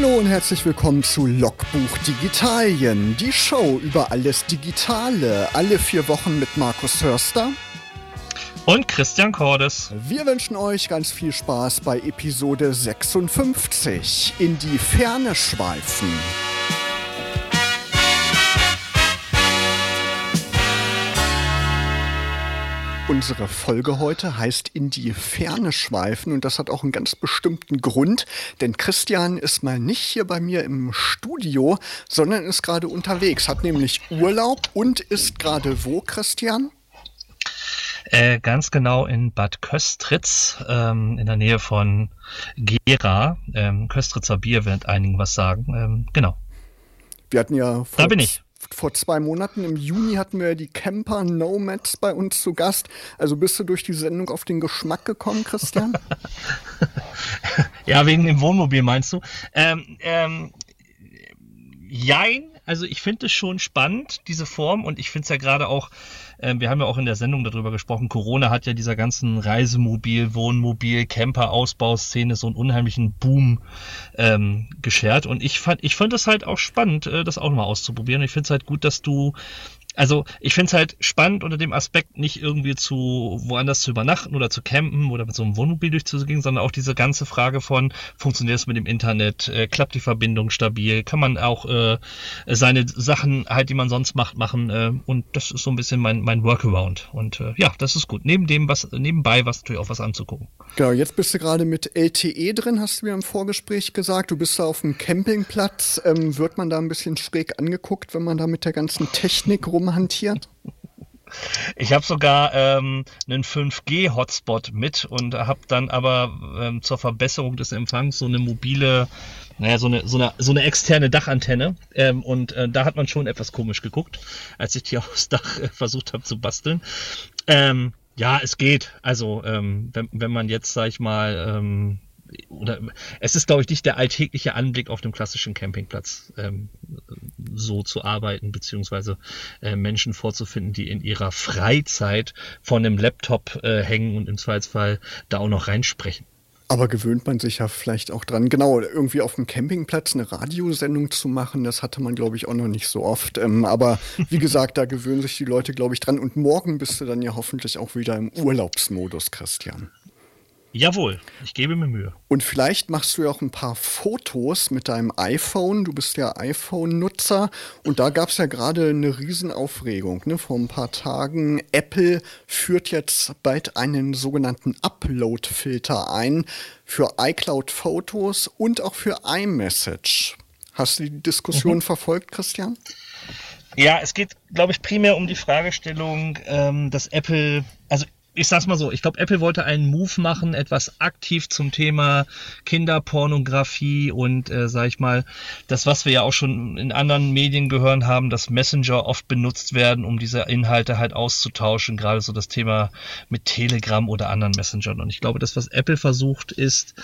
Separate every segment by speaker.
Speaker 1: Hallo und herzlich willkommen zu Logbuch Digitalien, die Show über alles Digitale, alle vier Wochen mit Markus Hörster
Speaker 2: und Christian Cordes.
Speaker 1: Wir wünschen euch ganz viel Spaß bei Episode 56 in die Ferne schweifen. Unsere Folge heute heißt In die Ferne schweifen und das hat auch einen ganz bestimmten Grund, denn Christian ist mal nicht hier bei mir im Studio, sondern ist gerade unterwegs, hat nämlich Urlaub und ist gerade wo, Christian?
Speaker 2: Äh, ganz genau in Bad Köstritz, ähm, in der Nähe von Gera. Ähm, Köstritzer Bier wird einigen was sagen. Ähm, genau.
Speaker 1: Wir hatten ja
Speaker 2: vor da bin ich
Speaker 1: vor zwei Monaten im Juni hatten wir die Camper Nomads bei uns zu Gast. Also bist du durch die Sendung auf den Geschmack gekommen, Christian?
Speaker 2: ja, wegen dem Wohnmobil meinst du? Ähm, ähm, jein, also ich finde es schon spannend, diese Form, und ich finde es ja gerade auch ähm, wir haben ja auch in der Sendung darüber gesprochen, Corona hat ja dieser ganzen Reisemobil, Wohnmobil, Camper-Ausbauszene so einen unheimlichen Boom ähm, geschert. Und ich fand, ich fand es halt auch spannend, äh, das auch mal auszuprobieren. Ich finde es halt gut, dass du also ich finde es halt spannend unter dem Aspekt, nicht irgendwie zu woanders zu übernachten oder zu campen oder mit so einem Wohnmobil durchzugehen, sondern auch diese ganze Frage von, funktioniert es mit dem Internet, äh, klappt die Verbindung stabil, kann man auch äh, seine Sachen halt, die man sonst macht, machen äh, und das ist so ein bisschen mein, mein Workaround und äh, ja, das ist gut. Neben dem, was nebenbei, was natürlich auch was anzugucken.
Speaker 1: Genau, jetzt bist du gerade mit LTE drin, hast du mir im Vorgespräch gesagt. Du bist da auf dem Campingplatz. Ähm, wird man da ein bisschen schräg angeguckt, wenn man da mit der ganzen Technik rum hantiert?
Speaker 2: Ich habe sogar ähm, einen 5G-Hotspot mit und habe dann aber ähm, zur Verbesserung des Empfangs so eine mobile, naja, so eine, so eine, so eine externe Dachantenne. Ähm, und äh, da hat man schon etwas komisch geguckt, als ich die aufs Dach äh, versucht habe zu basteln. Ähm, ja, es geht. Also, ähm, wenn, wenn man jetzt, sag ich mal, ähm, oder es ist, glaube ich, nicht der alltägliche Anblick auf dem klassischen Campingplatz, ähm, so zu arbeiten, beziehungsweise äh, Menschen vorzufinden, die in ihrer Freizeit vor einem Laptop äh, hängen und im Zweifelsfall da auch noch reinsprechen.
Speaker 1: Aber gewöhnt man sich ja vielleicht auch dran, genau, irgendwie auf dem Campingplatz eine Radiosendung zu machen, das hatte man, glaube ich, auch noch nicht so oft. Ähm, aber wie gesagt, da gewöhnen sich die Leute, glaube ich, dran. Und morgen bist du dann ja hoffentlich auch wieder im Urlaubsmodus, Christian.
Speaker 2: Jawohl, ich gebe mir Mühe.
Speaker 1: Und vielleicht machst du ja auch ein paar Fotos mit deinem iPhone. Du bist ja iPhone-Nutzer. Und da gab es ja gerade eine Riesenaufregung. Ne? Vor ein paar Tagen. Apple führt jetzt bald einen sogenannten Upload-Filter ein für iCloud-Fotos und auch für iMessage. Hast du die Diskussion mhm. verfolgt, Christian?
Speaker 2: Ja, es geht, glaube ich, primär um die Fragestellung, ähm, dass Apple, also ich sag's mal so, ich glaube, Apple wollte einen Move machen, etwas aktiv zum Thema Kinderpornografie und, äh, sag ich mal, das, was wir ja auch schon in anderen Medien gehört haben, dass Messenger oft benutzt werden, um diese Inhalte halt auszutauschen, gerade so das Thema mit Telegram oder anderen Messengern. Und ich glaube, das, was Apple versucht, ist,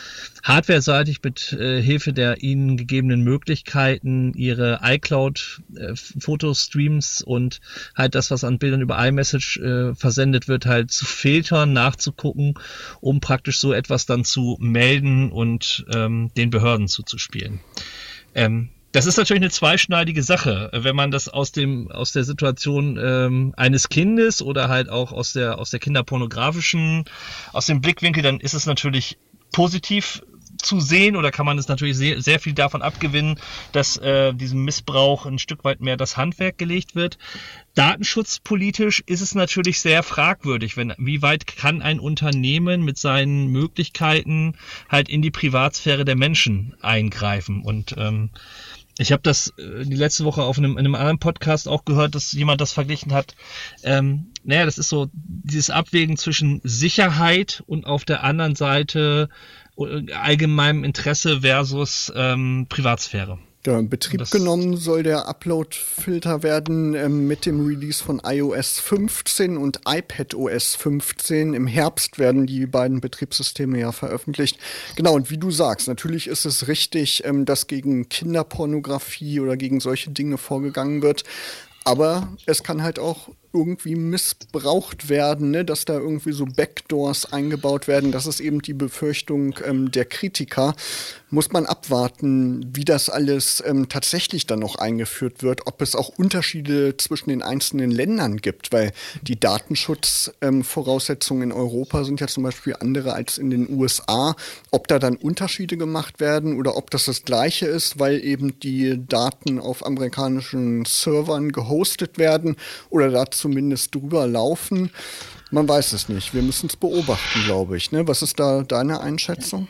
Speaker 2: hardwareseitig mit äh, Hilfe der ihnen gegebenen Möglichkeiten, ihre iCloud-Fotostreams äh, und halt das, was an Bildern über iMessage äh, versendet wird, halt zu filtern, nachzugucken, um praktisch so etwas dann zu melden und ähm, den Behörden zuzuspielen. Ähm, das ist natürlich eine zweischneidige Sache, wenn man das aus dem aus der Situation ähm, eines Kindes oder halt auch aus der aus der kinderpornografischen aus dem Blickwinkel, dann ist es natürlich positiv zu sehen oder kann man es natürlich sehr, sehr viel davon abgewinnen, dass äh, diesem Missbrauch ein Stück weit mehr das Handwerk gelegt wird. Datenschutzpolitisch ist es natürlich sehr fragwürdig, wenn wie weit kann ein Unternehmen mit seinen Möglichkeiten halt in die Privatsphäre der Menschen eingreifen und ähm, ich habe das äh, die letzte Woche auf einem, in einem anderen Podcast auch gehört, dass jemand das verglichen hat. Ähm, naja, das ist so dieses Abwägen zwischen Sicherheit und auf der anderen Seite allgemeinem Interesse versus ähm, Privatsphäre.
Speaker 1: Ja, in Betrieb das genommen soll der Upload-Filter werden ähm, mit dem Release von iOS 15 und iPadOS 15. Im Herbst werden die beiden Betriebssysteme ja veröffentlicht. Genau, und wie du sagst, natürlich ist es richtig, ähm, dass gegen Kinderpornografie oder gegen solche Dinge vorgegangen wird. Aber es kann halt auch irgendwie missbraucht werden, ne? dass da irgendwie so Backdoors eingebaut werden. Das ist eben die Befürchtung ähm, der Kritiker. Muss man abwarten, wie das alles ähm, tatsächlich dann noch eingeführt wird, ob es auch Unterschiede zwischen den einzelnen Ländern gibt, weil die Datenschutzvoraussetzungen ähm, in Europa sind ja zum Beispiel andere als in den USA. Ob da dann Unterschiede gemacht werden oder ob das das gleiche ist, weil eben die Daten auf amerikanischen Servern gehostet werden oder da zumindest drüber laufen. Man weiß es nicht. Wir müssen es beobachten, glaube ich. Ne? Was ist da deine Einschätzung?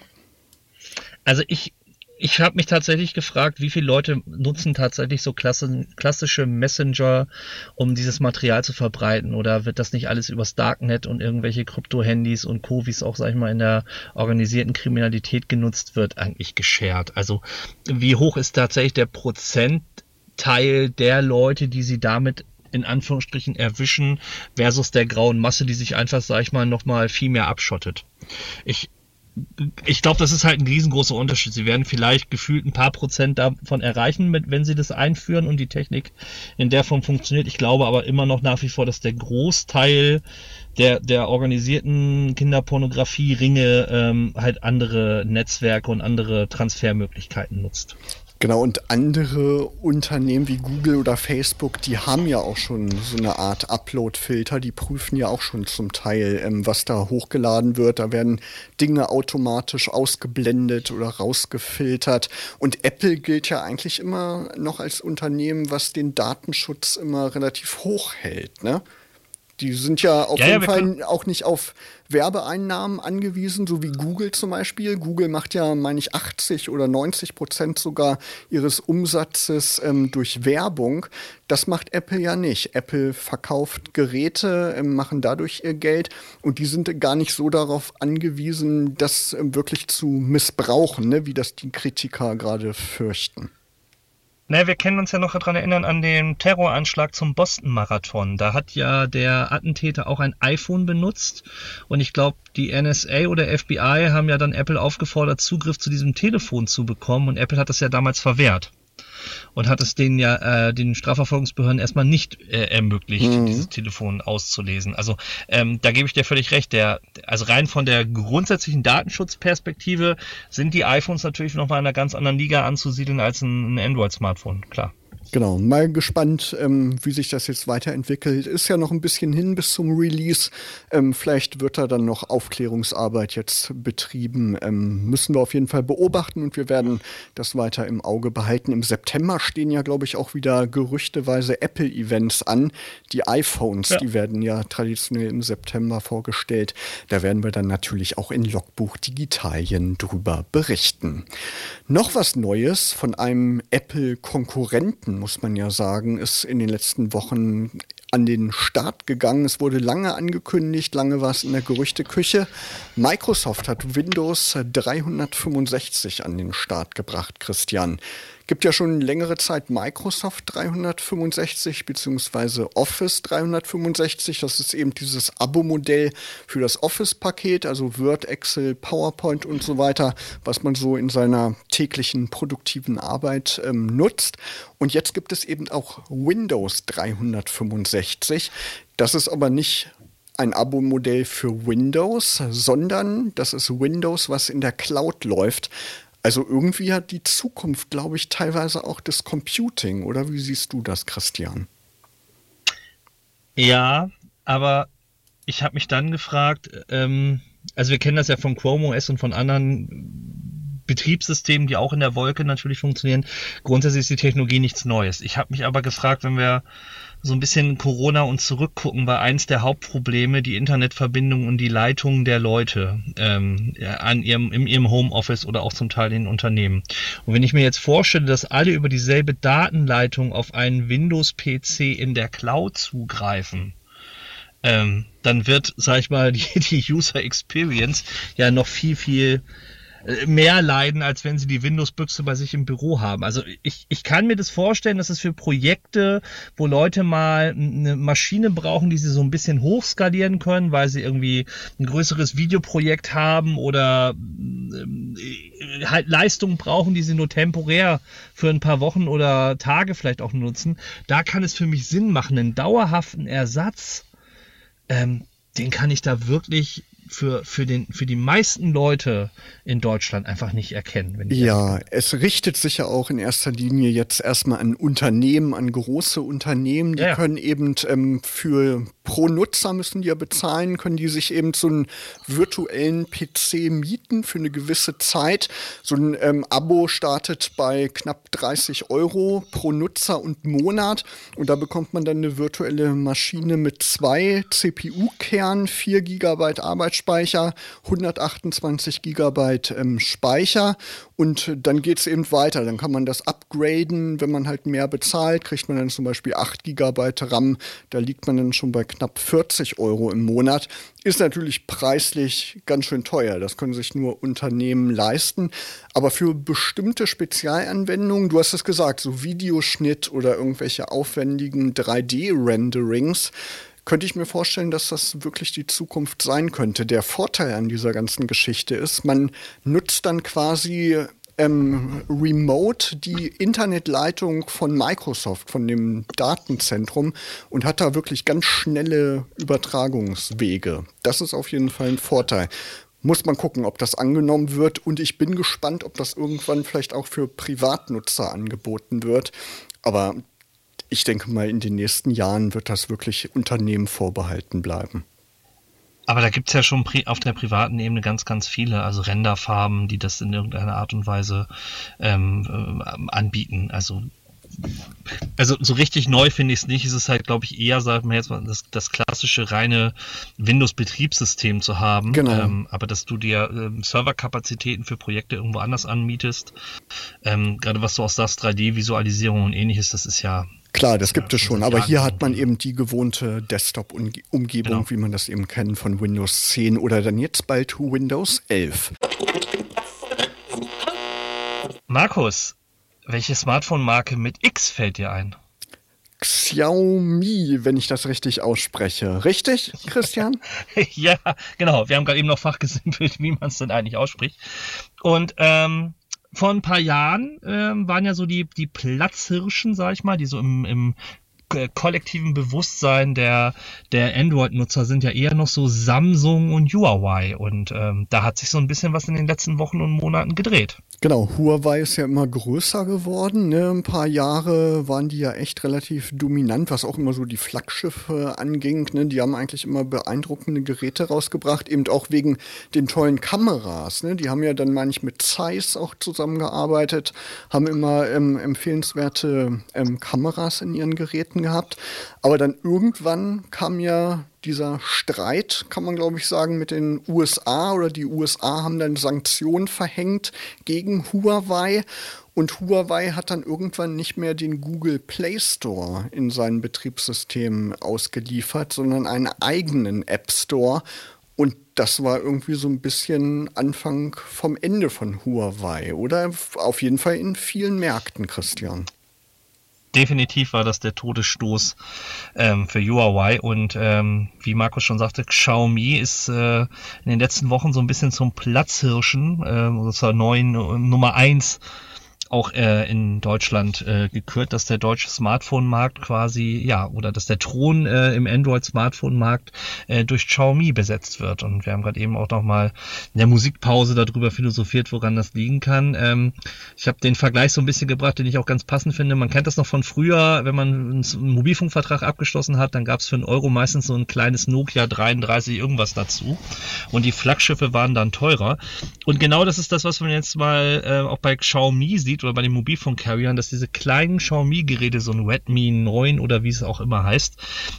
Speaker 2: Also ich, ich habe mich tatsächlich gefragt, wie viele Leute nutzen tatsächlich so klassische Messenger, um dieses Material zu verbreiten? Oder wird das nicht alles übers Darknet und irgendwelche Krypto-Handys und Co., wie es auch, sag ich mal, in der organisierten Kriminalität genutzt wird, eigentlich geschert? Also wie hoch ist tatsächlich der Prozentteil der Leute, die sie damit in Anführungsstrichen erwischen, versus der grauen Masse, die sich einfach, sag ich mal, nochmal viel mehr abschottet. Ich, ich glaube, das ist halt ein riesengroßer Unterschied. Sie werden vielleicht gefühlt ein paar Prozent davon erreichen, wenn sie das einführen und die Technik in der Form funktioniert. Ich glaube aber immer noch nach wie vor, dass der Großteil der, der organisierten Kinderpornografie-Ringe ähm, halt andere Netzwerke und andere Transfermöglichkeiten nutzt.
Speaker 1: Genau, und andere Unternehmen wie Google oder Facebook, die haben ja auch schon so eine Art Upload-Filter, die prüfen ja auch schon zum Teil, ähm, was da hochgeladen wird. Da werden Dinge automatisch ausgeblendet oder rausgefiltert. Und Apple gilt ja eigentlich immer noch als Unternehmen, was den Datenschutz immer relativ hoch hält, ne? Die sind ja auf ja, jeden ja, Fall auch nicht auf Werbeeinnahmen angewiesen, so wie Google zum Beispiel. Google macht ja, meine ich, 80 oder 90 Prozent sogar ihres Umsatzes ähm, durch Werbung. Das macht Apple ja nicht. Apple verkauft Geräte, ähm, machen dadurch ihr Geld und die sind gar nicht so darauf angewiesen, das ähm, wirklich zu missbrauchen, ne, wie das die Kritiker gerade fürchten.
Speaker 2: Naja, wir können uns ja noch daran erinnern an den Terroranschlag zum Boston-Marathon. Da hat ja der Attentäter auch ein iPhone benutzt. Und ich glaube, die NSA oder FBI haben ja dann Apple aufgefordert, Zugriff zu diesem Telefon zu bekommen. Und Apple hat das ja damals verwehrt und hat es denen ja äh, den Strafverfolgungsbehörden erstmal nicht äh, ermöglicht, mhm. dieses Telefon auszulesen. Also ähm, da gebe ich dir völlig recht. Der, also rein von der grundsätzlichen Datenschutzperspektive sind die iPhones natürlich noch mal in einer ganz anderen Liga anzusiedeln als ein, ein Android-Smartphone, klar.
Speaker 1: Genau, mal gespannt, ähm, wie sich das jetzt weiterentwickelt. Ist ja noch ein bisschen hin bis zum Release. Ähm, vielleicht wird da dann noch Aufklärungsarbeit jetzt betrieben. Ähm, müssen wir auf jeden Fall beobachten und wir werden das weiter im Auge behalten. Im September stehen ja, glaube ich, auch wieder gerüchteweise Apple-Events an. Die iPhones, ja. die werden ja traditionell im September vorgestellt. Da werden wir dann natürlich auch in Logbuch Digitalien drüber berichten. Noch was Neues von einem Apple-Konkurrenten muss man ja sagen, ist in den letzten Wochen an den Start gegangen. Es wurde lange angekündigt, lange war es in der Gerüchteküche. Microsoft hat Windows 365 an den Start gebracht, Christian. Gibt ja schon längere Zeit Microsoft 365 bzw. Office 365. Das ist eben dieses Abo-Modell für das Office-Paket, also Word, Excel, PowerPoint und so weiter, was man so in seiner täglichen produktiven Arbeit ähm, nutzt. Und jetzt gibt es eben auch Windows 365. Das ist aber nicht ein Abo-Modell für Windows, sondern das ist Windows, was in der Cloud läuft. Also irgendwie hat die Zukunft, glaube ich, teilweise auch das Computing. Oder wie siehst du das, Christian?
Speaker 2: Ja, aber ich habe mich dann gefragt, ähm, also wir kennen das ja von Chrome OS und von anderen Betriebssystemen, die auch in der Wolke natürlich funktionieren. Grundsätzlich ist die Technologie nichts Neues. Ich habe mich aber gefragt, wenn wir so ein bisschen Corona und zurückgucken, war eins der Hauptprobleme die Internetverbindung und die Leitung der Leute ähm, an ihrem, in ihrem Homeoffice oder auch zum Teil in Unternehmen. Und wenn ich mir jetzt vorstelle, dass alle über dieselbe Datenleitung auf einen Windows-PC in der Cloud zugreifen, ähm, dann wird, sag ich mal, die, die User Experience ja noch viel, viel mehr leiden, als wenn sie die Windows-Büchse bei sich im Büro haben. Also ich, ich kann mir das vorstellen, dass es für Projekte, wo Leute mal eine Maschine brauchen, die sie so ein bisschen hochskalieren können, weil sie irgendwie ein größeres Videoprojekt haben oder ähm, halt Leistungen brauchen, die sie nur temporär für ein paar Wochen oder Tage vielleicht auch nutzen, da kann es für mich Sinn machen, einen dauerhaften Ersatz, ähm, den kann ich da wirklich für, für, den, für die meisten Leute in Deutschland einfach nicht erkennen.
Speaker 1: ja, es richtet sich ja auch in erster Linie jetzt erstmal an Unternehmen, an große Unternehmen, die ja. können eben ähm, für pro Nutzer müssen die ja bezahlen, können die sich eben so einen virtuellen PC mieten für eine gewisse Zeit. So ein ähm, Abo startet bei knapp 30 Euro pro Nutzer und Monat und da bekommt man dann eine virtuelle Maschine mit zwei CPU-Kernen, 4 GB Arbeitsspeicher, 128 GB ähm, Speicher und dann geht es eben weiter. Dann kann man das upgraden, wenn man halt mehr bezahlt, kriegt man dann zum Beispiel 8 GB RAM. Da liegt man dann schon bei knapp 40 Euro im Monat. Ist natürlich preislich ganz schön teuer. Das können sich nur Unternehmen leisten. Aber für bestimmte Spezialanwendungen, du hast es gesagt, so Videoschnitt oder irgendwelche aufwendigen 3D-Renderings, könnte ich mir vorstellen, dass das wirklich die Zukunft sein könnte. Der Vorteil an dieser ganzen Geschichte ist, man nutzt dann quasi ähm, remote die Internetleitung von Microsoft, von dem Datenzentrum und hat da wirklich ganz schnelle Übertragungswege. Das ist auf jeden Fall ein Vorteil. Muss man gucken, ob das angenommen wird und ich bin gespannt, ob das irgendwann vielleicht auch für Privatnutzer angeboten wird. Aber ich denke mal, in den nächsten Jahren wird das wirklich Unternehmen vorbehalten bleiben.
Speaker 2: Aber da gibt es ja schon auf der privaten Ebene ganz, ganz viele, also Renderfarben, die das in irgendeiner Art und Weise ähm, äh, anbieten. Also also so richtig neu finde ich es nicht. Es ist halt, glaube ich, eher, sagen wir jetzt mal, das, das klassische reine Windows-Betriebssystem zu haben. Genau. Ähm, aber dass du dir ähm, Serverkapazitäten für Projekte irgendwo anders anmietest, ähm, gerade was du aus sagst, 3D-Visualisierung und ähnliches, das ist ja
Speaker 1: Klar, das gibt es schon, aber hier hat man eben die gewohnte Desktop-Umgebung, genau. wie man das eben kennt von Windows 10 oder dann jetzt bald Windows 11.
Speaker 2: Markus, welche Smartphone-Marke mit X fällt dir ein?
Speaker 1: Xiaomi, wenn ich das richtig ausspreche. Richtig, Christian?
Speaker 2: ja, genau. Wir haben gerade eben noch fachgesimpelt, wie man es denn eigentlich ausspricht. Und ähm, vor ein paar Jahren ähm, waren ja so die, die Platzhirschen, sag ich mal, die so im, im kollektiven Bewusstsein der, der Android-Nutzer sind ja eher noch so Samsung und Huawei. Und ähm, da hat sich so ein bisschen was in den letzten Wochen und Monaten gedreht.
Speaker 1: Genau, Huawei ist ja immer größer geworden. Ne? Ein paar Jahre waren die ja echt relativ dominant, was auch immer so die Flaggschiffe anging. Ne? Die haben eigentlich immer beeindruckende Geräte rausgebracht, eben auch wegen den tollen Kameras. Ne? Die haben ja dann manchmal mit Zeiss auch zusammengearbeitet, haben immer ähm, empfehlenswerte ähm, Kameras in ihren Geräten gehabt. Aber dann irgendwann kam ja dieser Streit, kann man glaube ich sagen, mit den USA oder die USA haben dann Sanktionen verhängt gegen Huawei und Huawei hat dann irgendwann nicht mehr den Google Play Store in seinem Betriebssystem ausgeliefert, sondern einen eigenen App Store. Und das war irgendwie so ein bisschen Anfang vom Ende von Huawei, oder? Auf jeden Fall in vielen Märkten, Christian
Speaker 2: definitiv war das der Todesstoß ähm, für Huawei. Und ähm, wie Markus schon sagte, Xiaomi ist äh, in den letzten Wochen so ein bisschen zum Platzhirschen, äh, zur neuen Nummer eins auch äh, in Deutschland äh, gekürt, dass der deutsche Smartphone-Markt quasi, ja, oder dass der Thron äh, im Android-Smartphone-Markt äh, durch Xiaomi besetzt wird. Und wir haben gerade eben auch noch mal in der Musikpause darüber philosophiert, woran das liegen kann. Ähm, ich habe den Vergleich so ein bisschen gebracht, den ich auch ganz passend finde. Man kennt das noch von früher, wenn man einen Mobilfunkvertrag abgeschlossen hat, dann gab es für einen Euro meistens so ein kleines Nokia 33 irgendwas dazu. Und die Flaggschiffe waren dann teurer. Und genau das ist das, was man jetzt mal äh, auch bei Xiaomi sieht oder bei den Mobilfunk-Carriern, dass diese kleinen Xiaomi-Geräte, so ein Redmi 9 oder wie es auch immer heißt,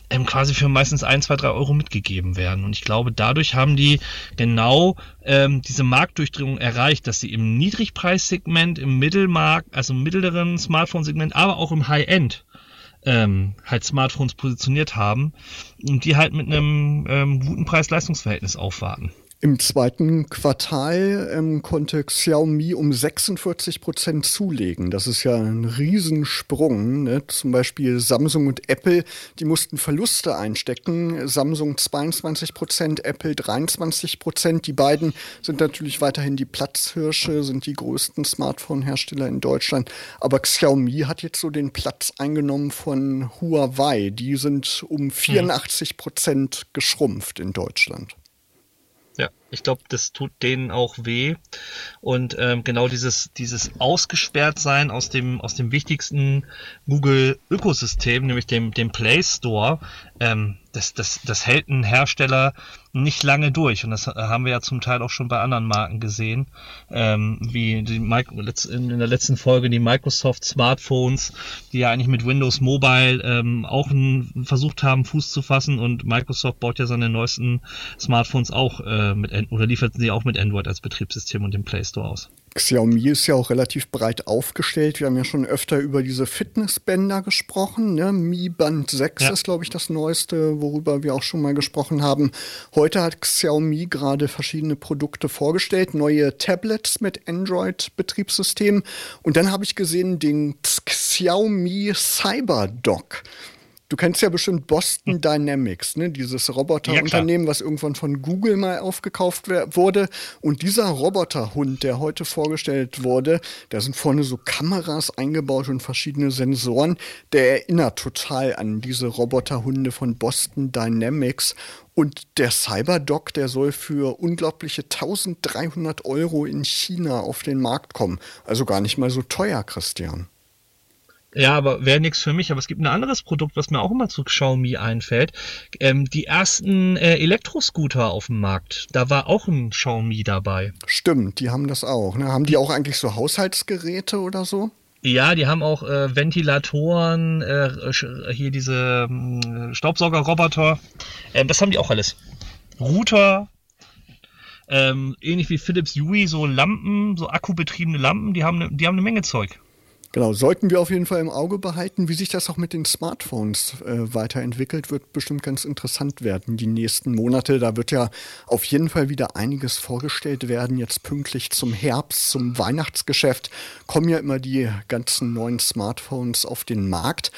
Speaker 2: ähm, quasi für meistens 1, 2, 3 Euro mitgegeben werden. Und ich glaube, dadurch haben die genau ähm, diese Marktdurchdringung erreicht, dass sie im Niedrigpreissegment, im Mittelmarkt, also im mittleren Smartphone-Segment, aber auch im High-End ähm, halt Smartphones positioniert haben und die halt mit einem ähm, guten Preis-Leistungs-Verhältnis aufwarten.
Speaker 1: Im zweiten Quartal ähm, konnte Xiaomi um 46 Prozent zulegen. Das ist ja ein Riesensprung. Ne? Zum Beispiel Samsung und Apple, die mussten Verluste einstecken. Samsung 22 Prozent, Apple 23 Prozent. Die beiden sind natürlich weiterhin die Platzhirsche, sind die größten Smartphone-Hersteller in Deutschland. Aber Xiaomi hat jetzt so den Platz eingenommen von Huawei. Die sind um 84 Prozent geschrumpft in Deutschland.
Speaker 2: Ja, ich glaube, das tut denen auch weh. Und ähm, genau dieses, dieses ausgesperrt sein aus dem, aus dem wichtigsten Google-Ökosystem, nämlich dem, dem Play Store, ähm, das, das, das hält ein Hersteller nicht lange durch. Und das haben wir ja zum Teil auch schon bei anderen Marken gesehen, ähm, wie die in der letzten Folge die Microsoft Smartphones, die ja eigentlich mit Windows Mobile ähm, auch einen, versucht haben, Fuß zu fassen. Und Microsoft baut ja seine neuesten Smartphones auch äh, mit oder lieferten sie auch mit Android als Betriebssystem und dem Play Store aus.
Speaker 1: Xiaomi ist ja auch relativ breit aufgestellt. Wir haben ja schon öfter über diese Fitnessbänder gesprochen. Ne? Mi Band 6 ja. ist, glaube ich, das neueste, worüber wir auch schon mal gesprochen haben. Heute hat Xiaomi gerade verschiedene Produkte vorgestellt, neue Tablets mit Android-Betriebssystem. Und dann habe ich gesehen den Xiaomi CyberDock. Du kennst ja bestimmt Boston Dynamics, ne? dieses Roboterunternehmen, ja, was irgendwann von Google mal aufgekauft wurde. Und dieser Roboterhund, der heute vorgestellt wurde, da sind vorne so Kameras eingebaut und verschiedene Sensoren. Der erinnert total an diese Roboterhunde von Boston Dynamics. Und der Cyberdoc, der soll für unglaubliche 1300 Euro in China auf den Markt kommen. Also gar nicht mal so teuer, Christian.
Speaker 2: Ja, aber wäre nichts für mich. Aber es gibt ein anderes Produkt, was mir auch immer zu Xiaomi einfällt. Ähm, die ersten äh, Elektroscooter auf dem Markt, da war auch ein Xiaomi dabei.
Speaker 1: Stimmt, die haben das auch. Ne? Haben die auch eigentlich so Haushaltsgeräte oder so?
Speaker 2: Ja, die haben auch äh, Ventilatoren, äh, hier diese äh, Staubsaugerroboter. Ähm, das haben die auch alles. Router, ähm, ähnlich wie Philips Yui, so Lampen, so akkubetriebene Lampen, die haben, ne, die haben eine Menge Zeug.
Speaker 1: Genau, sollten wir auf jeden Fall im Auge behalten, wie sich das auch mit den Smartphones äh, weiterentwickelt, wird bestimmt ganz interessant werden die nächsten Monate. Da wird ja auf jeden Fall wieder einiges vorgestellt werden. Jetzt pünktlich zum Herbst, zum Weihnachtsgeschäft kommen ja immer die ganzen neuen Smartphones auf den Markt.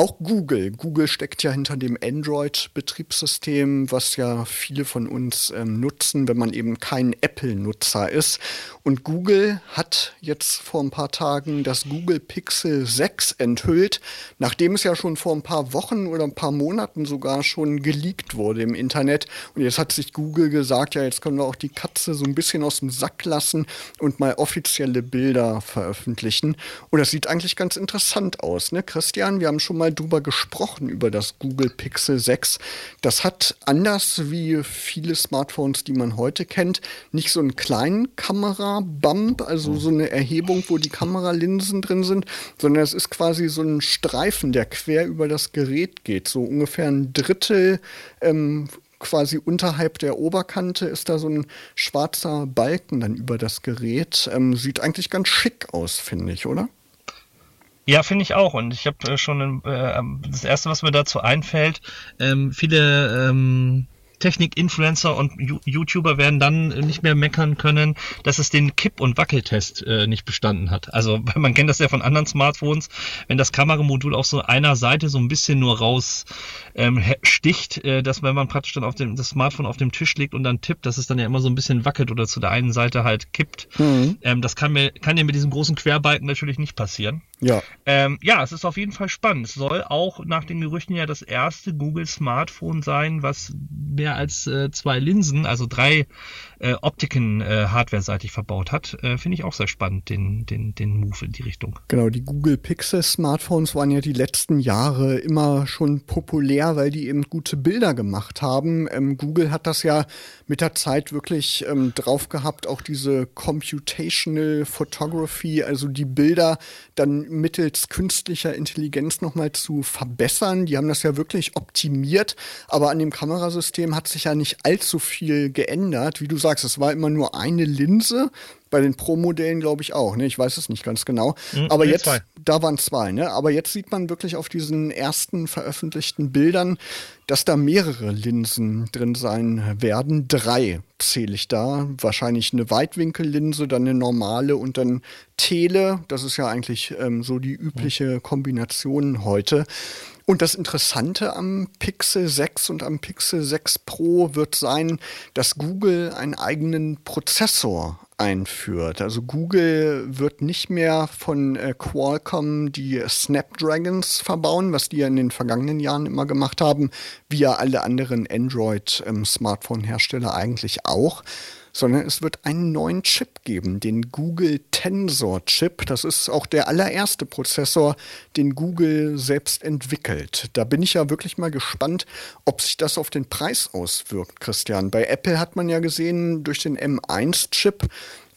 Speaker 1: Auch Google. Google steckt ja hinter dem Android-Betriebssystem, was ja viele von uns ähm, nutzen, wenn man eben kein Apple-Nutzer ist. Und Google hat jetzt vor ein paar Tagen das Google Pixel 6 enthüllt, nachdem es ja schon vor ein paar Wochen oder ein paar Monaten sogar schon geleakt wurde im Internet. Und jetzt hat sich Google gesagt, ja, jetzt können wir auch die Katze so ein bisschen aus dem Sack lassen und mal offizielle Bilder veröffentlichen. Und das sieht eigentlich ganz interessant aus, ne, Christian? Wir haben schon mal mal drüber gesprochen, über das Google Pixel 6. Das hat anders wie viele Smartphones, die man heute kennt, nicht so einen kleinen Kamera-Bump, also so eine Erhebung, wo die Kameralinsen drin sind, sondern es ist quasi so ein Streifen, der quer über das Gerät geht. So ungefähr ein Drittel ähm, quasi unterhalb der Oberkante ist da so ein schwarzer Balken dann über das Gerät. Ähm, sieht eigentlich ganz schick aus, finde ich, oder?
Speaker 2: Ja, finde ich auch. Und ich habe äh, schon äh, das erste, was mir dazu einfällt, ähm, viele ähm, Technik-Influencer und YouTuber werden dann nicht mehr meckern können, dass es den Kipp- und Wackeltest äh, nicht bestanden hat. Also man kennt das ja von anderen Smartphones, wenn das Kameramodul auf so einer Seite so ein bisschen nur raus ähm, sticht, äh, dass wenn man praktisch dann auf dem das Smartphone auf dem Tisch legt und dann tippt, dass es dann ja immer so ein bisschen wackelt oder zu der einen Seite halt kippt. Mhm. Ähm, das kann mir kann ja mit diesem großen Querbalken natürlich nicht passieren. Ja. Ähm, ja, es ist auf jeden Fall spannend. Es soll auch nach den Gerüchten ja das erste Google Smartphone sein, was mehr als äh, zwei Linsen, also drei äh, Optiken äh, hardware-seitig verbaut hat. Äh, Finde ich auch sehr spannend, den, den, den Move in die Richtung.
Speaker 1: Genau, die Google Pixel Smartphones waren ja die letzten Jahre immer schon populär, weil die eben gute Bilder gemacht haben. Ähm, Google hat das ja mit der Zeit wirklich ähm, drauf gehabt, auch diese Computational Photography, also die Bilder dann mittels künstlicher Intelligenz nochmal zu verbessern. Die haben das ja wirklich optimiert, aber an dem Kamerasystem hat sich ja nicht allzu viel geändert. Wie du sagst, sagst, es war immer nur eine Linse. Bei den Pro-Modellen glaube ich auch, ne? Ich weiß es nicht ganz genau. Mhm, Aber jetzt, zwei. da waren zwei, ne? Aber jetzt sieht man wirklich auf diesen ersten veröffentlichten Bildern, dass da mehrere Linsen drin sein werden. Drei zähle ich da. Wahrscheinlich eine Weitwinkellinse, dann eine normale und dann Tele. Das ist ja eigentlich ähm, so die übliche Kombination heute. Und das Interessante am Pixel 6 und am Pixel 6 Pro wird sein, dass Google einen eigenen Prozessor einführt. Also Google wird nicht mehr von äh, Qualcomm die Snapdragons verbauen, was die ja in den vergangenen Jahren immer gemacht haben, wie ja alle anderen Android-Smartphone-Hersteller ähm, eigentlich auch, sondern es wird einen neuen Chip geben, den Google Tensor Chip. Das ist auch der allererste Prozessor, den Google selbst entwickelt. Da bin ich ja wirklich mal gespannt, ob sich das auf den Preis auswirkt, Christian. Bei Apple hat man ja gesehen, durch den M1-Chip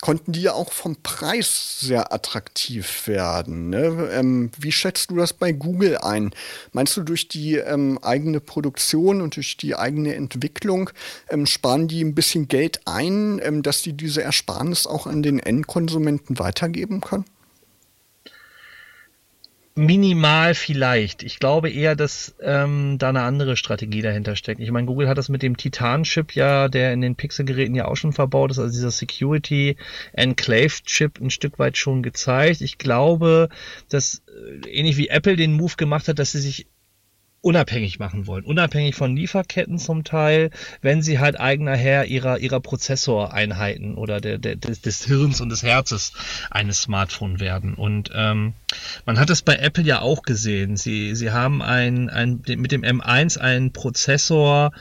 Speaker 1: konnten die ja auch vom Preis sehr attraktiv werden. Ne? Ähm, wie schätzt du das bei Google ein? Meinst du, durch die ähm, eigene Produktion und durch die eigene Entwicklung ähm, sparen die ein bisschen Geld ein, ähm, dass die diese Ersparnis auch an den Endkonsumenten weitergeben können?
Speaker 2: Minimal vielleicht. Ich glaube eher, dass ähm, da eine andere Strategie dahinter steckt. Ich meine, Google hat das mit dem Titan-Chip ja, der in den Pixel-Geräten ja auch schon verbaut ist, also dieser Security Enclave-Chip ein Stück weit schon gezeigt. Ich glaube, dass äh, ähnlich wie Apple den Move gemacht hat, dass sie sich unabhängig machen wollen, unabhängig von Lieferketten zum Teil, wenn sie halt eigener Herr ihrer ihrer Prozessoreinheiten oder der, der des, des Hirns und des Herzes eines Smartphone werden. Und ähm, man hat es bei Apple ja auch gesehen. Sie sie haben ein, ein mit dem M1 einen Prozessor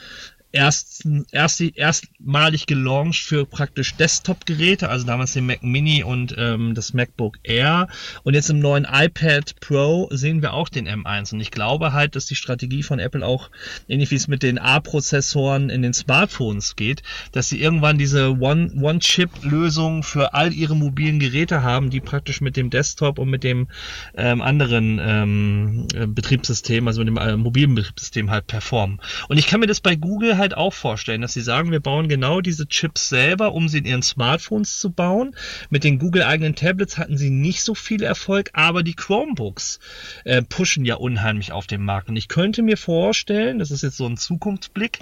Speaker 2: erst, erst, erstmalig gelauncht für praktisch Desktop-Geräte, also damals den Mac Mini und ähm, das MacBook Air. Und jetzt im neuen iPad Pro sehen wir auch den M1. Und ich glaube halt, dass die Strategie von Apple auch, ähnlich wie es mit den A-Prozessoren in den Smartphones geht, dass sie irgendwann diese One-Chip-Lösung für all ihre mobilen Geräte haben, die praktisch mit dem Desktop und mit dem ähm, anderen ähm, Betriebssystem, also mit dem äh, mobilen Betriebssystem halt performen. Und ich kann mir das bei Google halt halt auch vorstellen, dass sie sagen, wir bauen genau diese Chips selber, um sie in ihren Smartphones zu bauen. Mit den Google-eigenen Tablets hatten sie nicht so viel Erfolg, aber die Chromebooks äh, pushen ja unheimlich auf dem Markt. Und ich könnte mir vorstellen, das ist jetzt so ein Zukunftsblick,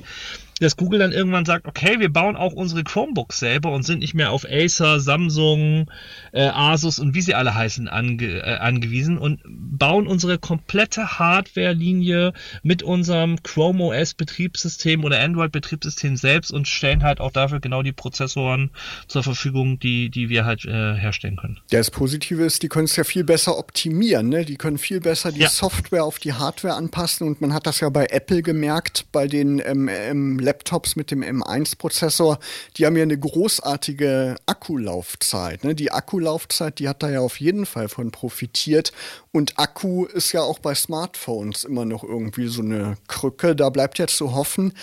Speaker 2: dass Google dann irgendwann sagt, okay, wir bauen auch unsere Chromebooks selber und sind nicht mehr auf Acer, Samsung, äh, Asus und wie sie alle heißen ange, äh, angewiesen und bauen unsere komplette Hardware-Linie mit unserem Chrome OS Betriebssystem oder Android Betriebssystem selbst und stellen halt auch dafür genau die Prozessoren zur Verfügung, die, die wir halt äh, herstellen können.
Speaker 1: Das Positive ist, die können es ja viel besser optimieren, ne? Die können viel besser die ja. Software auf die Hardware anpassen und man hat das ja bei Apple gemerkt, bei den ähm, ähm, Laptops mit dem M1-Prozessor, die haben ja eine großartige Akkulaufzeit. Ne? Die Akkulaufzeit, die hat da ja auf jeden Fall von profitiert. Und Akku ist ja auch bei Smartphones immer noch irgendwie so eine Krücke. Da bleibt jetzt zu hoffen,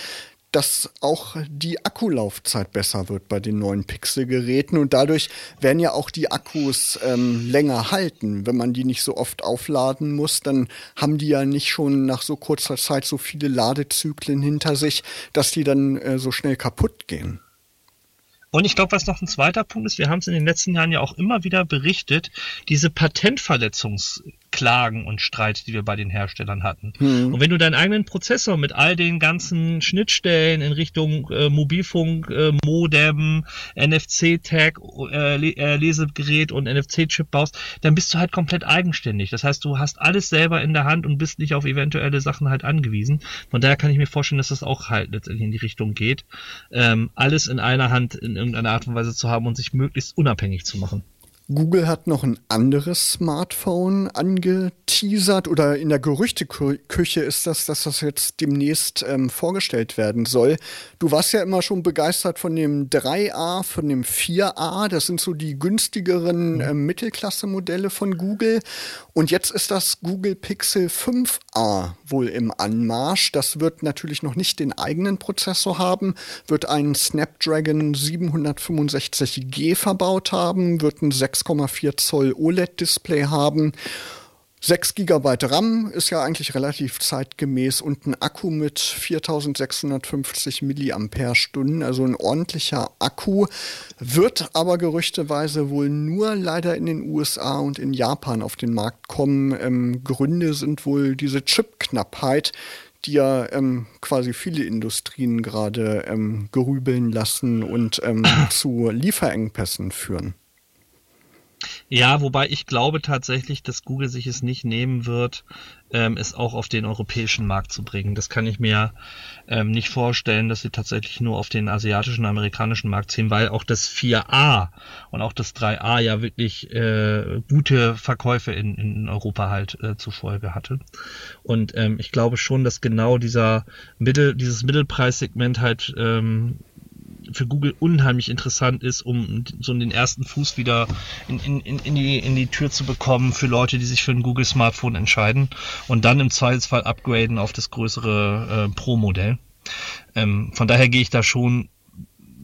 Speaker 1: dass auch die Akkulaufzeit besser wird bei den neuen Pixel-Geräten und dadurch werden ja auch die Akkus ähm, länger halten. Wenn man die nicht so oft aufladen muss, dann haben die ja nicht schon nach so kurzer Zeit so viele Ladezyklen hinter sich, dass die dann äh, so schnell kaputt gehen.
Speaker 2: Und ich glaube, was noch ein zweiter Punkt ist, wir haben es in den letzten Jahren ja auch immer wieder berichtet, diese Patentverletzungs Klagen und Streit, die wir bei den Herstellern hatten. Mhm. Und wenn du deinen eigenen Prozessor mit all den ganzen Schnittstellen in Richtung äh, Mobilfunk, äh, Modem, NFC-Tag, äh, äh, Lesegerät und NFC-Chip baust, dann bist du halt komplett eigenständig. Das heißt, du hast alles selber in der Hand und bist nicht auf eventuelle Sachen halt angewiesen. Von daher kann ich mir vorstellen, dass das auch halt letztendlich in die Richtung geht, ähm, alles in einer Hand in irgendeiner Art und Weise zu haben und sich möglichst unabhängig zu machen.
Speaker 1: Google hat noch ein anderes Smartphone angeteasert oder in der Gerüchteküche ist das, dass das jetzt demnächst ähm, vorgestellt werden soll. Du warst ja immer schon begeistert von dem 3A, von dem 4A. Das sind so die günstigeren äh, Mittelklasse-Modelle von Google. Und jetzt ist das Google Pixel 5a wohl im Anmarsch. Das wird natürlich noch nicht den eigenen Prozessor haben, wird einen Snapdragon 765G verbaut haben, wird ein 6 6,4 Zoll OLED-Display haben. 6 GB RAM ist ja eigentlich relativ zeitgemäß und ein Akku mit 4650 mAh, also ein ordentlicher Akku, wird aber gerüchteweise wohl nur leider in den USA und in Japan auf den Markt kommen. Ähm, Gründe sind wohl diese Chipknappheit, die ja ähm, quasi viele Industrien gerade ähm, gerübeln lassen und ähm, zu Lieferengpässen führen.
Speaker 2: Ja, wobei ich glaube tatsächlich, dass Google sich es nicht nehmen wird, ähm, es auch auf den europäischen Markt zu bringen. Das kann ich mir ähm, nicht vorstellen, dass sie tatsächlich nur auf den asiatischen, amerikanischen Markt ziehen, weil auch das 4a und auch das 3a ja wirklich äh, gute Verkäufe in, in Europa halt äh, zufolge hatte. Und ähm, ich glaube schon, dass genau dieser Mittel, dieses Mittelpreissegment halt ähm, für Google unheimlich interessant ist, um so den ersten Fuß wieder in, in, in, die, in die Tür zu bekommen für Leute, die sich für ein Google Smartphone entscheiden und dann im Zweifelsfall upgraden auf das größere äh, Pro-Modell. Ähm, von daher gehe ich da schon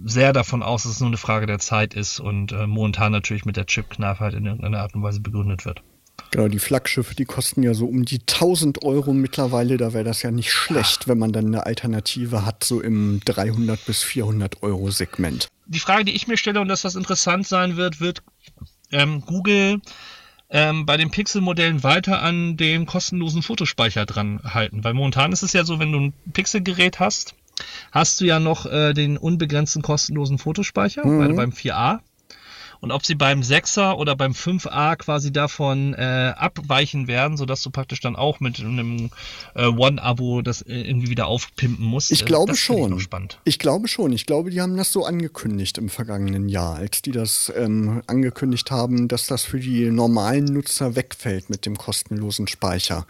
Speaker 2: sehr davon aus, dass es nur eine Frage der Zeit ist und äh, momentan natürlich mit der Chip-Knappheit in irgendeiner Art und Weise begründet wird.
Speaker 1: Genau, die Flaggschiffe, die kosten ja so um die 1000 Euro mittlerweile. Da wäre das ja nicht schlecht, wenn man dann eine Alternative hat, so im 300 bis 400 Euro Segment.
Speaker 2: Die Frage, die ich mir stelle und dass das interessant sein wird, wird ähm, Google ähm, bei den Pixel-Modellen weiter an dem kostenlosen Fotospeicher dran halten. Weil momentan ist es ja so, wenn du ein Pixel-Gerät hast, hast du ja noch äh, den unbegrenzten kostenlosen Fotospeicher, mhm. beim 4a und ob sie beim 6er oder beim 5a quasi davon äh, abweichen werden, sodass du praktisch dann auch mit einem äh, One-Abo das äh, irgendwie wieder aufpimpen musst.
Speaker 1: Ich glaube das schon. Ich, ich, glaube schon. Ich glaube, die haben das so angekündigt im vergangenen Jahr, als die das ähm, angekündigt haben, dass das für die normalen Nutzer wegfällt mit dem kostenlosen Speicher.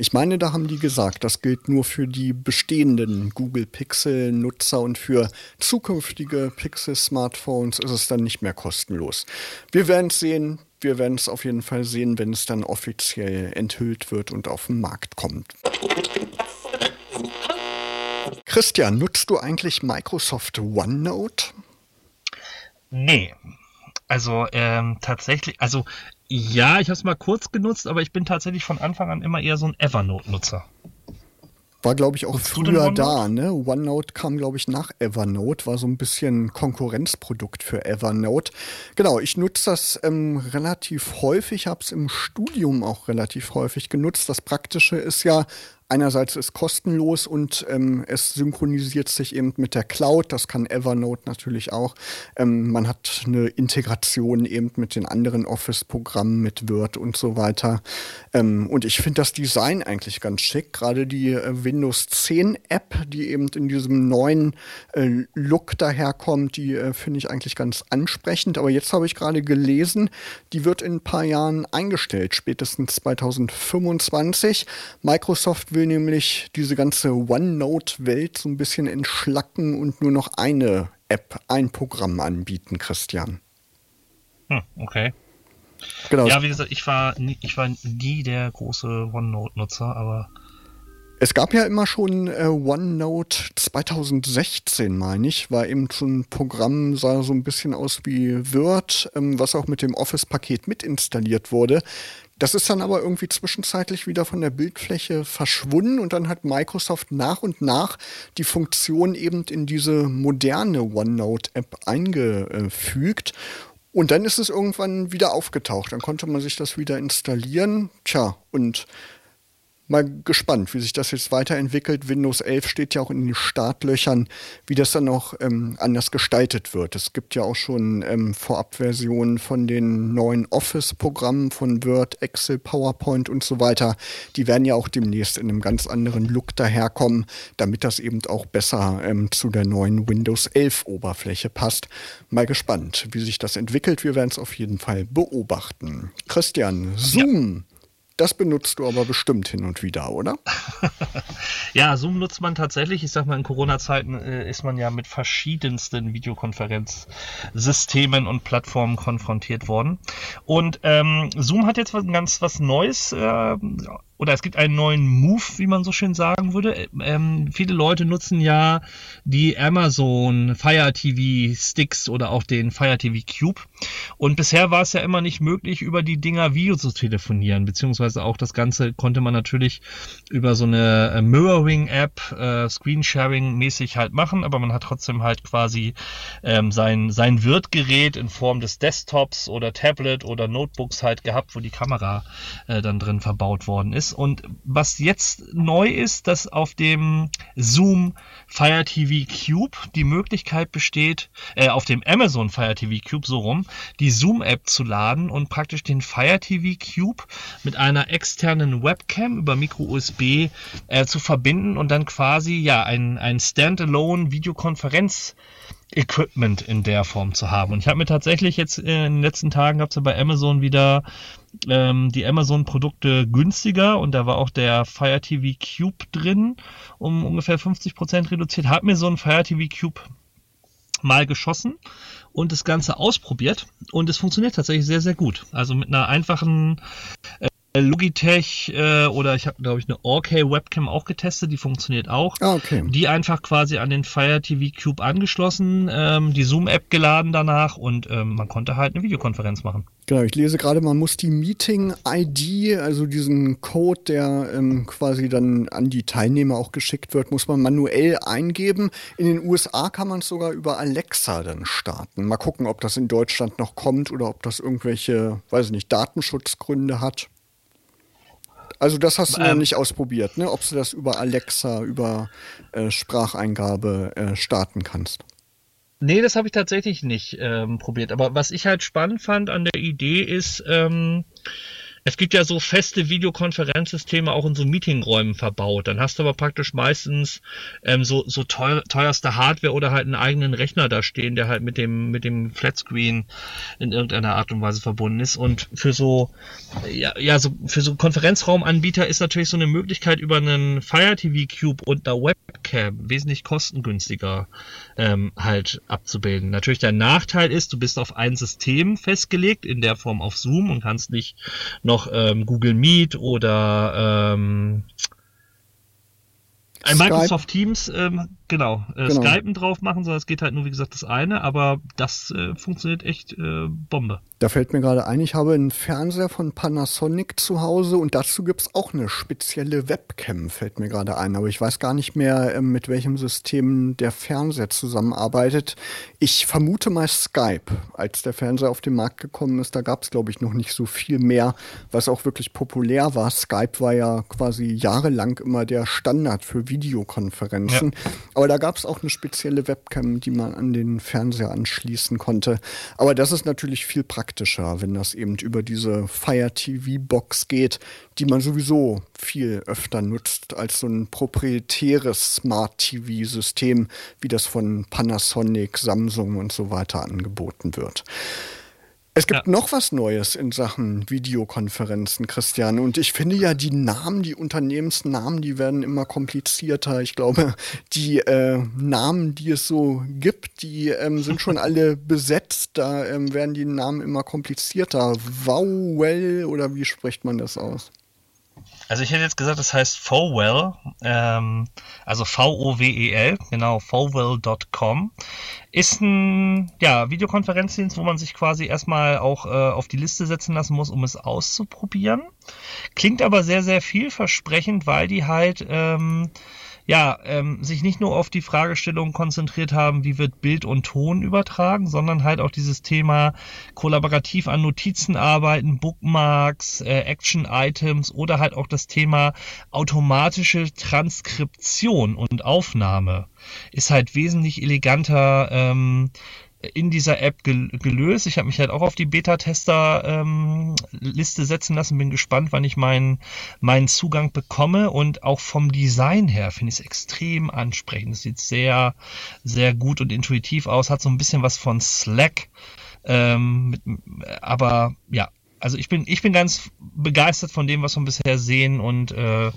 Speaker 1: Ich meine, da haben die gesagt, das gilt nur für die bestehenden Google Pixel-Nutzer und für zukünftige Pixel-Smartphones ist es dann nicht mehr kostenlos. Wir werden es sehen. Wir werden es auf jeden Fall sehen, wenn es dann offiziell enthüllt wird und auf den Markt kommt. Christian, nutzt du eigentlich Microsoft OneNote?
Speaker 2: Nee. Also ähm, tatsächlich, also ja, ich habe es mal kurz genutzt, aber ich bin tatsächlich von Anfang an immer eher so ein Evernote-Nutzer.
Speaker 1: War, glaube ich, auch früher da, ne? OneNote kam, glaube ich, nach Evernote, war so ein bisschen Konkurrenzprodukt für Evernote. Genau, ich nutze das ähm, relativ häufig, habe es im Studium auch relativ häufig genutzt. Das Praktische ist ja, Einerseits ist kostenlos und ähm, es synchronisiert sich eben mit der Cloud. Das kann Evernote natürlich auch. Ähm, man hat eine Integration eben mit den anderen Office-Programmen, mit Word und so weiter. Ähm, und ich finde das Design eigentlich ganz schick. Gerade die äh, Windows 10 App, die eben in diesem neuen äh, Look daherkommt, die äh, finde ich eigentlich ganz ansprechend. Aber jetzt habe ich gerade gelesen, die wird in ein paar Jahren eingestellt, spätestens 2025. Microsoft will will nämlich diese ganze OneNote-Welt so ein bisschen entschlacken und nur noch eine App, ein Programm anbieten, Christian.
Speaker 2: Hm, okay. Genau. Ja, wie gesagt, ich war, nie, ich war nie der große OneNote-Nutzer, aber.
Speaker 1: Es gab ja immer schon äh, OneNote 2016, meine ich, war eben so ein Programm, sah so ein bisschen aus wie Word, ähm, was auch mit dem Office-Paket mit installiert wurde. Das ist dann aber irgendwie zwischenzeitlich wieder von der Bildfläche verschwunden und dann hat Microsoft nach und nach die Funktion eben in diese moderne OneNote-App eingefügt. Und dann ist es irgendwann wieder aufgetaucht. Dann konnte man sich das wieder installieren. Tja, und mal gespannt, wie sich das jetzt weiterentwickelt. Windows 11 steht ja auch in den Startlöchern, wie das dann noch ähm, anders gestaltet wird. Es gibt ja auch schon ähm, Vorabversionen von den neuen Office-Programmen von Word, Excel, PowerPoint und so weiter. Die werden ja auch demnächst in einem ganz anderen Look daherkommen, damit das eben auch besser ähm, zu der neuen Windows 11 Oberfläche passt. Mal gespannt, wie sich das entwickelt. Wir werden es auf jeden Fall beobachten. Christian, Zoom. Ja. Das benutzt du aber bestimmt hin und wieder, oder?
Speaker 2: ja, Zoom nutzt man tatsächlich. Ich sag mal, in Corona-Zeiten äh, ist man ja mit verschiedensten Videokonferenzsystemen und Plattformen konfrontiert worden. Und ähm, Zoom hat jetzt was, ganz was Neues äh, oder es gibt einen neuen Move, wie man so schön sagen würde. Ähm, viele Leute nutzen ja die Amazon Fire TV Sticks oder auch den Fire TV Cube. Und bisher war es ja immer nicht möglich, über die Dinger Video zu telefonieren, beziehungsweise auch das Ganze konnte man natürlich über so eine äh, Mirroring-App, äh, Screensharing-mäßig halt machen, aber man hat trotzdem halt quasi ähm, sein, sein Wirtgerät in Form des Desktops oder Tablet oder Notebooks halt gehabt, wo die Kamera äh, dann drin verbaut worden ist ist. Und was jetzt neu ist, dass auf dem Zoom Fire TV Cube die Möglichkeit besteht, äh, auf dem Amazon Fire TV Cube so rum, die Zoom App zu laden und praktisch den Fire TV Cube mit einer externen Webcam über Micro USB äh, zu verbinden und dann quasi ja ein, ein Standalone Videokonferenz Equipment in der Form zu haben. Und ich habe mir tatsächlich jetzt in den letzten Tagen gab es ja bei Amazon wieder ähm, die Amazon-Produkte günstiger und da war auch der Fire TV Cube drin, um ungefähr 50 Prozent reduziert. Hab mir so einen Fire TV Cube mal geschossen und das Ganze ausprobiert und es funktioniert tatsächlich sehr, sehr gut. Also mit einer einfachen Logitech äh, oder ich habe, glaube ich, eine 4K Webcam auch getestet, die funktioniert auch.
Speaker 1: Ah, okay.
Speaker 2: Die einfach quasi an den Fire TV Cube angeschlossen, ähm, die Zoom-App geladen danach und ähm, man konnte halt eine Videokonferenz machen.
Speaker 1: Genau, ich lese gerade, man muss die Meeting-ID, also diesen Code, der ähm, quasi dann an die Teilnehmer auch geschickt wird, muss man manuell eingeben. In den USA kann man es sogar über Alexa dann starten. Mal gucken, ob das in Deutschland noch kommt oder ob das irgendwelche, weiß ich nicht, Datenschutzgründe hat. Also das hast du ähm, noch nicht ausprobiert, ne? Ob du das über Alexa, über äh, Spracheingabe äh, starten kannst.
Speaker 2: Nee, das habe ich tatsächlich nicht ähm, probiert. Aber was ich halt spannend fand an der Idee ist, ähm, es gibt ja so feste Videokonferenzsysteme auch in so Meetingräumen verbaut. Dann hast du aber praktisch meistens ähm, so, so teuer, teuerste Hardware oder halt einen eigenen Rechner da stehen, der halt mit dem, mit dem Flatscreen in irgendeiner Art und Weise verbunden ist. Und für so, ja, ja, so, für so Konferenzraumanbieter ist natürlich so eine Möglichkeit über einen Fire TV Cube und einer Webcam wesentlich kostengünstiger ähm, halt abzubilden. Natürlich der Nachteil ist, du bist auf ein System festgelegt, in der Form auf Zoom und kannst nicht noch noch ähm, Google Meet oder ähm, ein Microsoft Teams ähm, Genau, äh, genau. Skypen drauf machen, sondern es geht halt nur, wie gesagt, das eine, aber das äh, funktioniert echt äh, Bombe.
Speaker 1: Da fällt mir gerade ein, ich habe einen Fernseher von Panasonic zu Hause und dazu gibt es auch eine spezielle Webcam, fällt mir gerade ein. Aber ich weiß gar nicht mehr, äh, mit welchem System der Fernseher zusammenarbeitet. Ich vermute mal Skype. Als der Fernseher auf den Markt gekommen ist, da gab es, glaube ich, noch nicht so viel mehr, was auch wirklich populär war. Skype war ja quasi jahrelang immer der Standard für Videokonferenzen. Ja. Aber da gab es auch eine spezielle Webcam, die man an den Fernseher anschließen konnte. Aber das ist natürlich viel praktischer, wenn das eben über diese Fire TV Box geht, die man sowieso viel öfter nutzt als so ein proprietäres Smart TV System, wie das von Panasonic, Samsung und so weiter angeboten wird. Es gibt ja. noch was Neues in Sachen Videokonferenzen, Christian. Und ich finde ja, die Namen, die Unternehmensnamen, die werden immer komplizierter. Ich glaube, die äh, Namen, die es so gibt, die ähm, sind schon alle besetzt. Da ähm, werden die Namen immer komplizierter. Vowel oder wie spricht man das aus?
Speaker 2: Also ich hätte jetzt gesagt, das heißt Fowell, ähm, also V-O-W-E-L, genau, fowell.com. Ist ein ja, Videokonferenzdienst, wo man sich quasi erstmal auch äh, auf die Liste setzen lassen muss, um es auszuprobieren. Klingt aber sehr, sehr vielversprechend, weil die halt ähm, ja, ähm, sich nicht nur auf die Fragestellung konzentriert haben, wie wird Bild und Ton übertragen, sondern halt auch dieses Thema kollaborativ an Notizen arbeiten, Bookmarks, äh, Action-Items oder halt auch das Thema automatische Transkription und Aufnahme ist halt wesentlich eleganter ähm, in dieser App gelöst. Ich habe mich halt auch auf die Beta-Tester-Liste ähm, setzen lassen, bin gespannt, wann ich meinen meinen Zugang bekomme und auch vom Design her finde ich es extrem ansprechend. Es sieht sehr, sehr gut und intuitiv aus, hat so ein bisschen was von Slack, ähm, mit, aber ja, also ich bin, ich bin ganz begeistert von dem, was wir bisher sehen und äh, äh,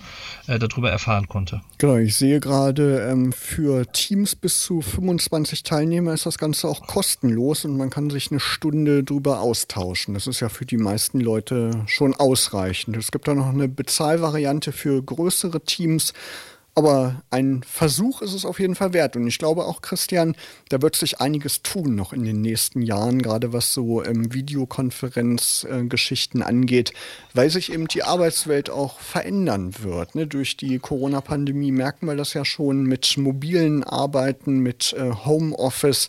Speaker 2: darüber erfahren konnte.
Speaker 1: Genau, ich sehe gerade, ähm, für Teams bis zu 25 Teilnehmer ist das Ganze auch kostenlos und man kann sich eine Stunde drüber austauschen. Das ist ja für die meisten Leute schon ausreichend. Es gibt da noch eine Bezahlvariante für größere Teams. Aber ein Versuch ist es auf jeden Fall wert. Und ich glaube auch, Christian, da wird sich einiges tun noch in den nächsten Jahren, gerade was so ähm, Videokonferenzgeschichten äh, angeht, weil sich eben die Arbeitswelt auch verändern wird. Ne? Durch die Corona-Pandemie merken wir das ja schon mit mobilen Arbeiten, mit äh, Homeoffice.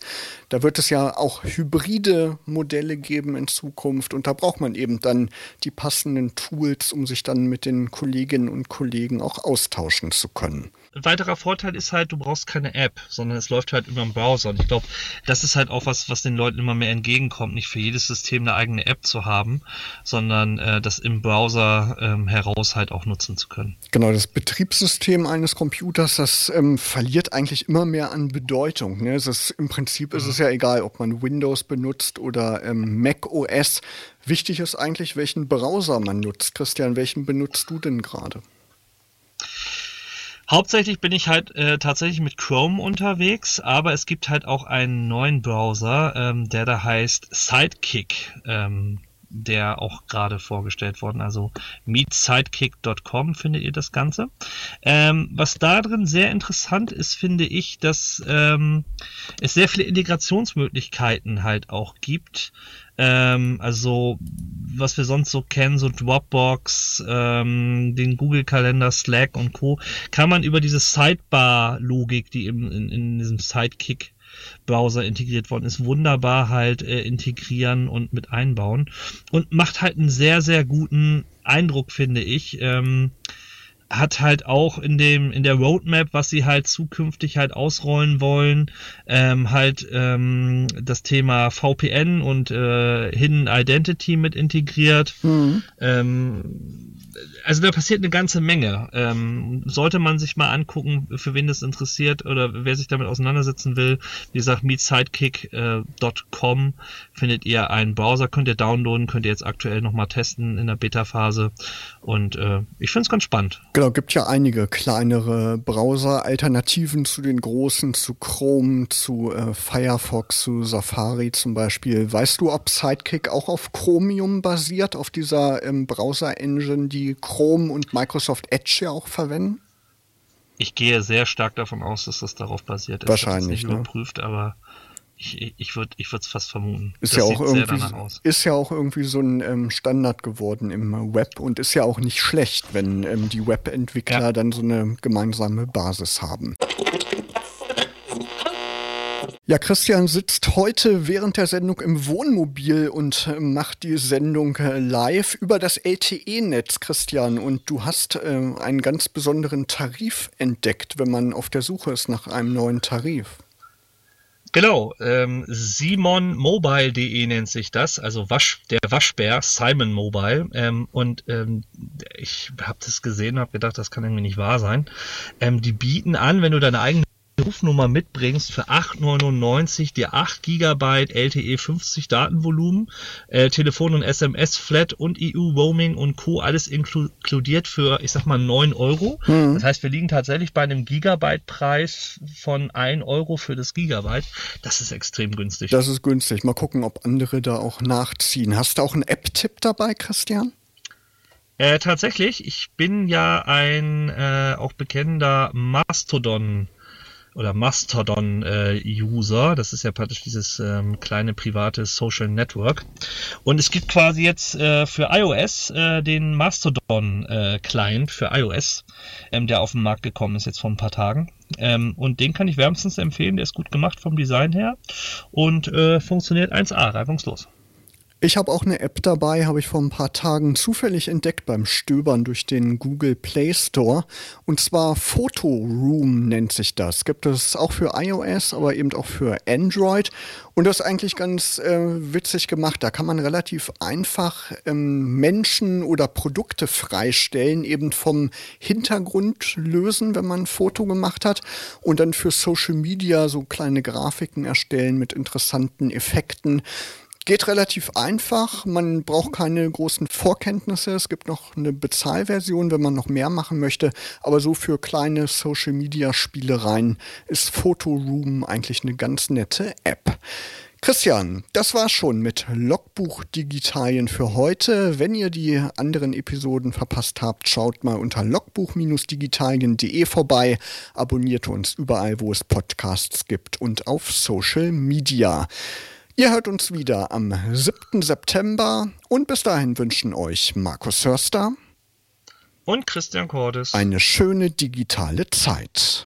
Speaker 1: Da wird es ja auch hybride Modelle geben in Zukunft. Und da braucht man eben dann die passenden Tools, um sich dann mit den Kolleginnen und Kollegen auch austauschen zu können können.
Speaker 2: Ein weiterer Vorteil ist halt, du brauchst keine App, sondern es läuft halt über den Browser. Und ich glaube, das ist halt auch was, was den Leuten immer mehr entgegenkommt, nicht für jedes System eine eigene App zu haben, sondern äh, das im Browser ähm, heraus halt auch nutzen zu können.
Speaker 1: Genau, das Betriebssystem eines Computers, das ähm, verliert eigentlich immer mehr an Bedeutung. Ne? Es ist, Im Prinzip ist es mhm. ja egal, ob man Windows benutzt oder ähm, Mac OS. Wichtig ist eigentlich, welchen Browser man nutzt. Christian, welchen benutzt du denn gerade?
Speaker 2: Hauptsächlich bin ich halt äh, tatsächlich mit Chrome unterwegs, aber es gibt halt auch einen neuen Browser, ähm, der da heißt Sidekick. Ähm, der auch gerade vorgestellt worden. Also meetsidekick.com findet ihr das Ganze. Ähm, was da drin sehr interessant ist, finde ich, dass ähm, es sehr viele Integrationsmöglichkeiten halt auch gibt. Ähm, also was wir sonst so kennen, so Dropbox, ähm, den Google-Kalender, Slack und Co., kann man über diese Sidebar-Logik, die im, in, in diesem Sidekick Browser integriert worden ist, wunderbar halt äh, integrieren und mit einbauen und macht halt einen sehr, sehr guten Eindruck, finde ich. Ähm, hat halt auch in dem in der Roadmap, was sie halt zukünftig halt ausrollen wollen, ähm, halt ähm, das Thema VPN und äh, Hidden Identity mit integriert. Mhm. Ähm, also da passiert eine ganze Menge. Ähm, sollte man sich mal angucken, für wen das interessiert oder wer sich damit auseinandersetzen will. Wie gesagt, meetsidekick.com äh, findet ihr einen Browser, könnt ihr downloaden, könnt ihr jetzt aktuell nochmal testen in der Beta-Phase. Und äh, ich finde es ganz spannend.
Speaker 1: Genau, gibt ja einige kleinere Browser, Alternativen zu den großen, zu Chrome, zu äh, Firefox, zu Safari zum Beispiel. Weißt du, ob Sidekick auch auf Chromium basiert, auf dieser ähm, Browser-Engine, die Chrome und Microsoft Edge ja auch verwenden?
Speaker 2: Ich gehe sehr stark davon aus, dass das darauf basiert.
Speaker 1: Wahrscheinlich.
Speaker 2: Ich habe nicht ne? überprüft, aber ich, ich würde es fast vermuten.
Speaker 1: Ist ja, auch irgendwie, ist ja auch irgendwie so ein ähm, Standard geworden im Web und ist ja auch nicht schlecht, wenn ähm, die Webentwickler ja. dann so eine gemeinsame Basis haben. Ja, Christian sitzt heute während der Sendung im Wohnmobil und macht die Sendung äh, live über das LTE-Netz, Christian. Und du hast äh, einen ganz besonderen Tarif entdeckt, wenn man auf der Suche ist nach einem neuen Tarif.
Speaker 2: Genau, ähm, simonmobile.de nennt sich das, also Wasch, der Waschbär, Simon Mobile. Ähm, und ähm, ich habe das gesehen, habe gedacht, das kann irgendwie nicht wahr sein. Ähm, die bieten an, wenn du deine eigene Rufnummer mitbringst für 8,99 dir 8 GB LTE 50 Datenvolumen, äh, Telefon und SMS Flat und EU Roaming und Co. alles inkludiert für, ich sag mal, 9 Euro. Mhm. Das heißt, wir liegen tatsächlich bei einem Gigabyte-Preis von 1 Euro für das Gigabyte. Das ist extrem günstig.
Speaker 1: Das ist günstig. Mal gucken, ob andere da auch nachziehen. Hast du auch einen App-Tipp dabei, Christian?
Speaker 2: Äh, tatsächlich, ich bin ja ein äh, auch bekennender Mastodon oder Mastodon-User. Äh, das ist ja praktisch dieses ähm, kleine private Social Network. Und es gibt quasi jetzt äh, für iOS äh, den Mastodon-Client für iOS, ähm, der auf den Markt gekommen ist jetzt vor ein paar Tagen. Ähm, und den kann ich wärmstens empfehlen. Der ist gut gemacht vom Design her und äh, funktioniert 1A, reibungslos.
Speaker 1: Ich habe auch eine App dabei, habe ich vor ein paar Tagen zufällig entdeckt beim Stöbern durch den Google Play Store. Und zwar Photo Room nennt sich das. Gibt es auch für iOS, aber eben auch für Android. Und das ist eigentlich ganz äh, witzig gemacht. Da kann man relativ einfach ähm, Menschen oder Produkte freistellen, eben vom Hintergrund lösen, wenn man ein Foto gemacht hat. Und dann für Social Media so kleine Grafiken erstellen mit interessanten Effekten. Geht relativ einfach. Man braucht keine großen Vorkenntnisse. Es gibt noch eine Bezahlversion, wenn man noch mehr machen möchte. Aber so für kleine Social Media Spielereien ist Photoroom eigentlich eine ganz nette App. Christian, das war's schon mit Logbuch Digitalien für heute. Wenn ihr die anderen Episoden verpasst habt, schaut mal unter logbuch-digitalien.de vorbei, abonniert uns überall, wo es Podcasts gibt und auf Social Media. Ihr hört uns wieder am 7. September und bis dahin wünschen euch Markus Hörster
Speaker 2: und Christian Cordes
Speaker 1: eine schöne digitale Zeit.